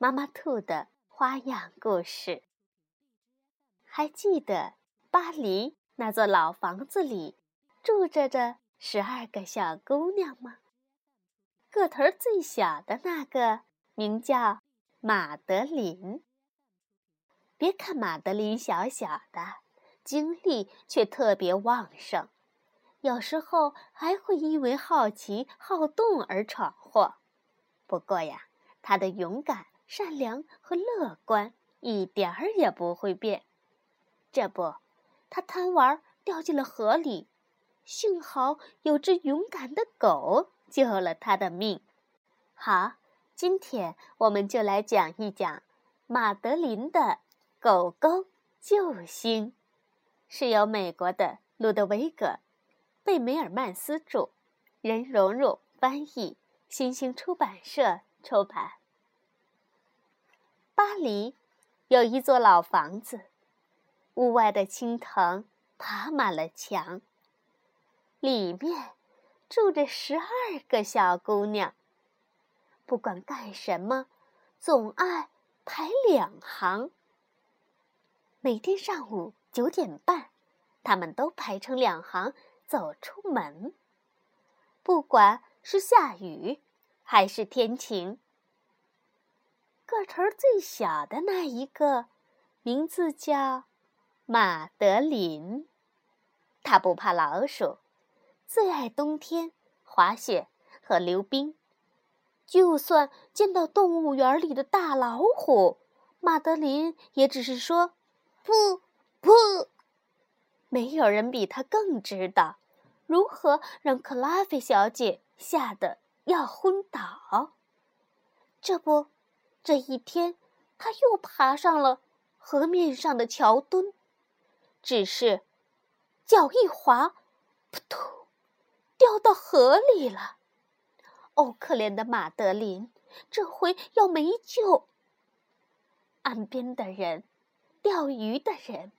妈妈兔的花样故事。还记得巴黎那座老房子里住着的十二个小姑娘吗？个头最小的那个名叫马德琳。别看马德琳小小的，精力却特别旺盛，有时候还会因为好奇好动而闯祸。不过呀，她的勇敢。善良和乐观一点儿也不会变。这不，他贪玩掉进了河里，幸好有只勇敢的狗救了他的命。好，今天我们就来讲一讲马德琳的狗狗救星，是由美国的路德维格·贝梅尔曼斯著，任蓉蓉翻译，新星出版社出版。巴黎有一座老房子，屋外的青藤爬满了墙。里面住着十二个小姑娘。不管干什么，总爱排两行。每天上午九点半，她们都排成两行走出门。不管是下雨还是天晴。个头最小的那一个，名字叫马德琳。他不怕老鼠，最爱冬天滑雪和溜冰。就算见到动物园里的大老虎，马德琳也只是说：“噗噗。”没有人比他更知道如何让克拉菲小姐吓得要昏倒。这不。这一天，他又爬上了河面上的桥墩，只是脚一滑，扑通，掉到河里了。哦，可怜的马德琳，这回要没救。岸边的人、钓鱼的人、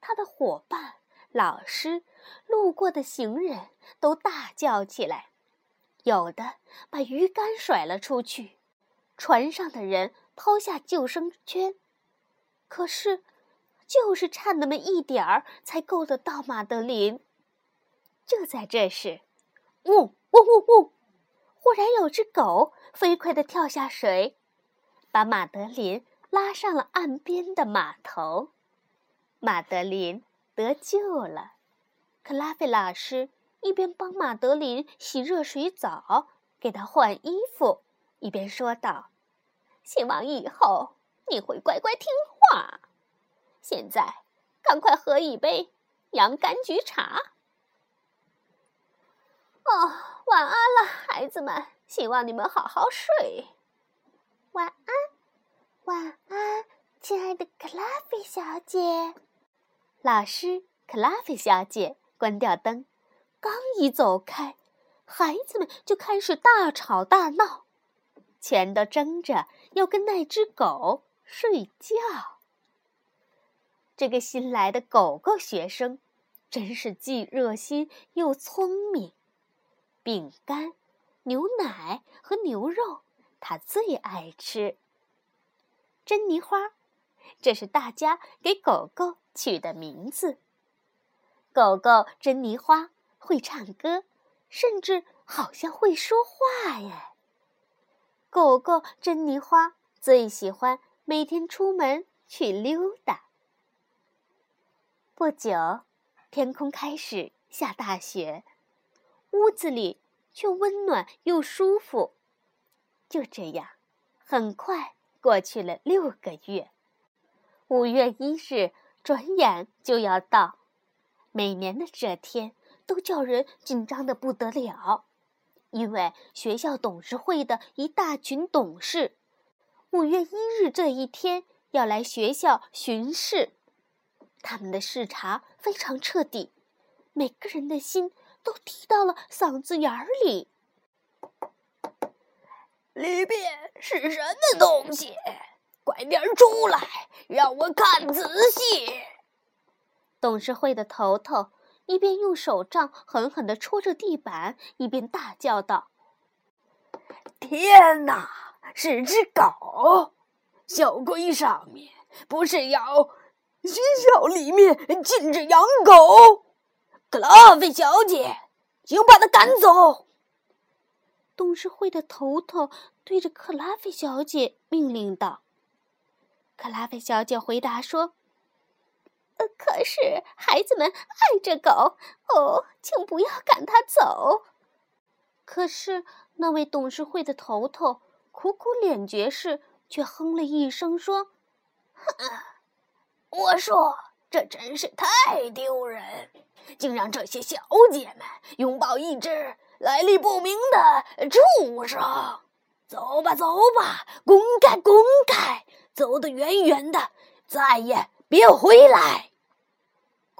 他的伙伴、老师、路过的行人都大叫起来，有的把鱼竿甩了出去。船上的人抛下救生圈，可是，就是差那么一点儿，才够得到马德琳。就在这时，呜呜呜呜！忽然有只狗飞快地跳下水，把马德琳拉上了岸边的码头。马德琳得救了。克拉菲老师一边帮马德琳洗热水澡，给她换衣服，一边说道。希望以后你会乖乖听话。现在，赶快喝一杯洋甘菊茶。哦，晚安了，孩子们。希望你们好好睡。晚安，晚安，亲爱的克拉菲小姐。老师，克拉菲小姐关掉灯，刚一走开，孩子们就开始大吵大闹。全都争着要跟那只狗睡觉。这个新来的狗狗学生，真是既热心又聪明。饼干、牛奶和牛肉，他最爱吃。珍妮花，这是大家给狗狗取的名字。狗狗珍妮花会唱歌，甚至好像会说话耶。狗狗珍妮花最喜欢每天出门去溜达。不久，天空开始下大雪，屋子里却温暖又舒服。就这样，很快过去了六个月。五月一日转眼就要到，每年的这天都叫人紧张的不得了。因为学校董事会的一大群董事，五月一日这一天要来学校巡视。他们的视察非常彻底，每个人的心都提到了嗓子眼儿里。里边是什么东西？快点出来，让我看仔细。董事会的头头一边用手杖狠狠地戳着地板，一边大叫道：“天哪，是只狗！校规上面不是要学校里面禁止养狗？克拉菲小姐，请把它赶走。”董事会的头头对着克拉菲小姐命令道。克拉菲小姐回答说。可是孩子们爱着狗哦，请不要赶它走。可是那位董事会的头头苦苦脸爵士却哼了一声说：“哼我说这真是太丢人，竟让这些小姐们拥抱一只来历不明的畜生。走吧，走吧，滚开，滚开，走得远远的，再也。”别回来！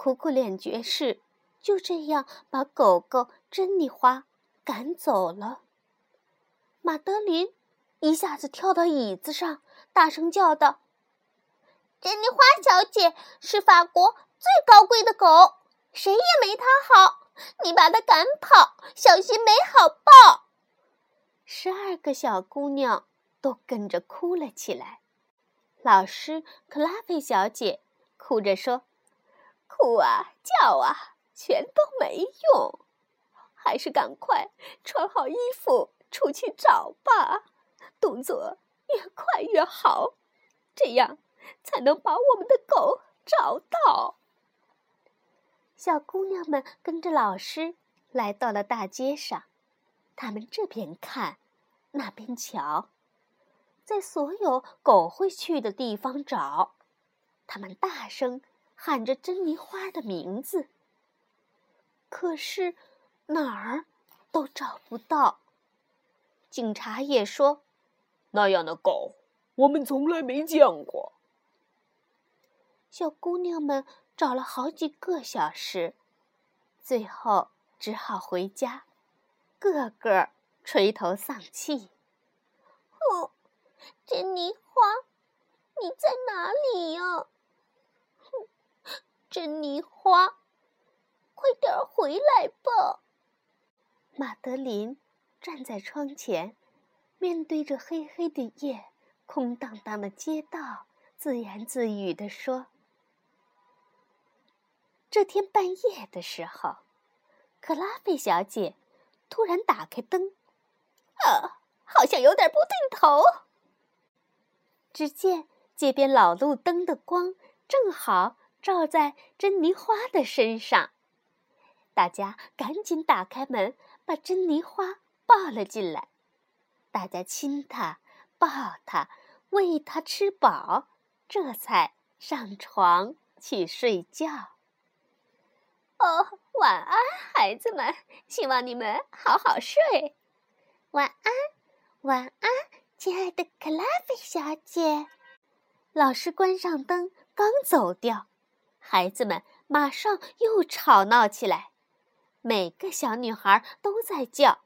苦苦脸爵士就这样把狗狗珍妮花赶走了。马德琳一下子跳到椅子上，大声叫道：“珍妮花小姐是法国最高贵的狗，谁也没它好。你把它赶跑，小心没好报。”十二个小姑娘都跟着哭了起来。老师克拉菲小姐哭着说：“哭啊，叫啊，全都没用，还是赶快穿好衣服出去找吧，动作越快越好，这样才能把我们的狗找到。”小姑娘们跟着老师来到了大街上，他们这边看，那边瞧。在所有狗会去的地方找，他们大声喊着珍妮花的名字。可是哪儿都找不到。警察也说：“那样的狗我们从来没见过。”小姑娘们找了好几个小时，最后只好回家，个个垂头丧气。哦。珍妮花，你在哪里呀？哼，珍妮花，快点回来吧！马德琳站在窗前，面对着黑黑的夜、空荡荡的街道，自言自语地说：“这天半夜的时候，克拉菲小姐突然打开灯，啊，好像有点不对头。”只见街边老路灯的光正好照在珍妮花的身上，大家赶紧打开门，把珍妮花抱了进来。大家亲她，抱她，喂她吃饱，这才上床去睡觉。哦，晚安，孩子们，希望你们好好睡。晚安，晚安。亲爱的克拉菲小姐，老师关上灯，刚走掉，孩子们马上又吵闹起来。每个小女孩都在叫：“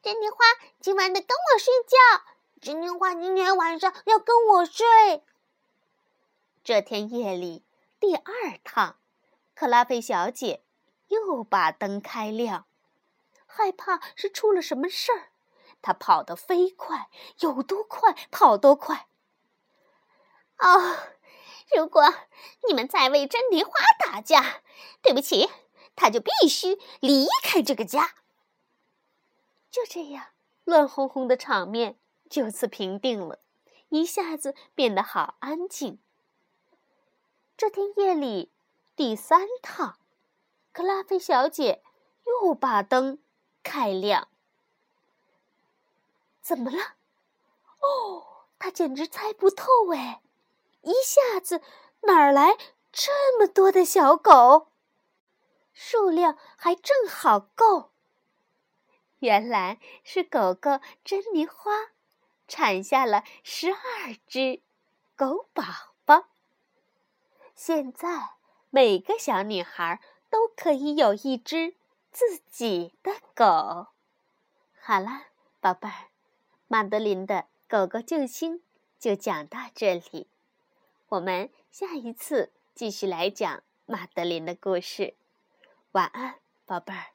珍妮花，今晚得跟我睡觉。”“珍妮花，今天晚上要跟我睡。”这天夜里第二趟，克拉菲小姐又把灯开亮，害怕是出了什么事儿。她跑得飞快，有多快跑多快。哦，如果你们再为珍妮花打架，对不起，她就必须离开这个家。就这样，乱哄哄的场面就此平定了，一下子变得好安静。这天夜里第三趟，克拉菲小姐又把灯开亮。怎么了？哦，他简直猜不透哎！一下子哪儿来这么多的小狗？数量还正好够。原来是狗狗珍妮花产下了十二只狗宝宝。现在，每个小女孩都可以有一只自己的狗。好了，宝贝儿，马德琳的狗狗救星就讲到这里，我们下一次继续来讲马德琳的故事。晚安，宝贝儿。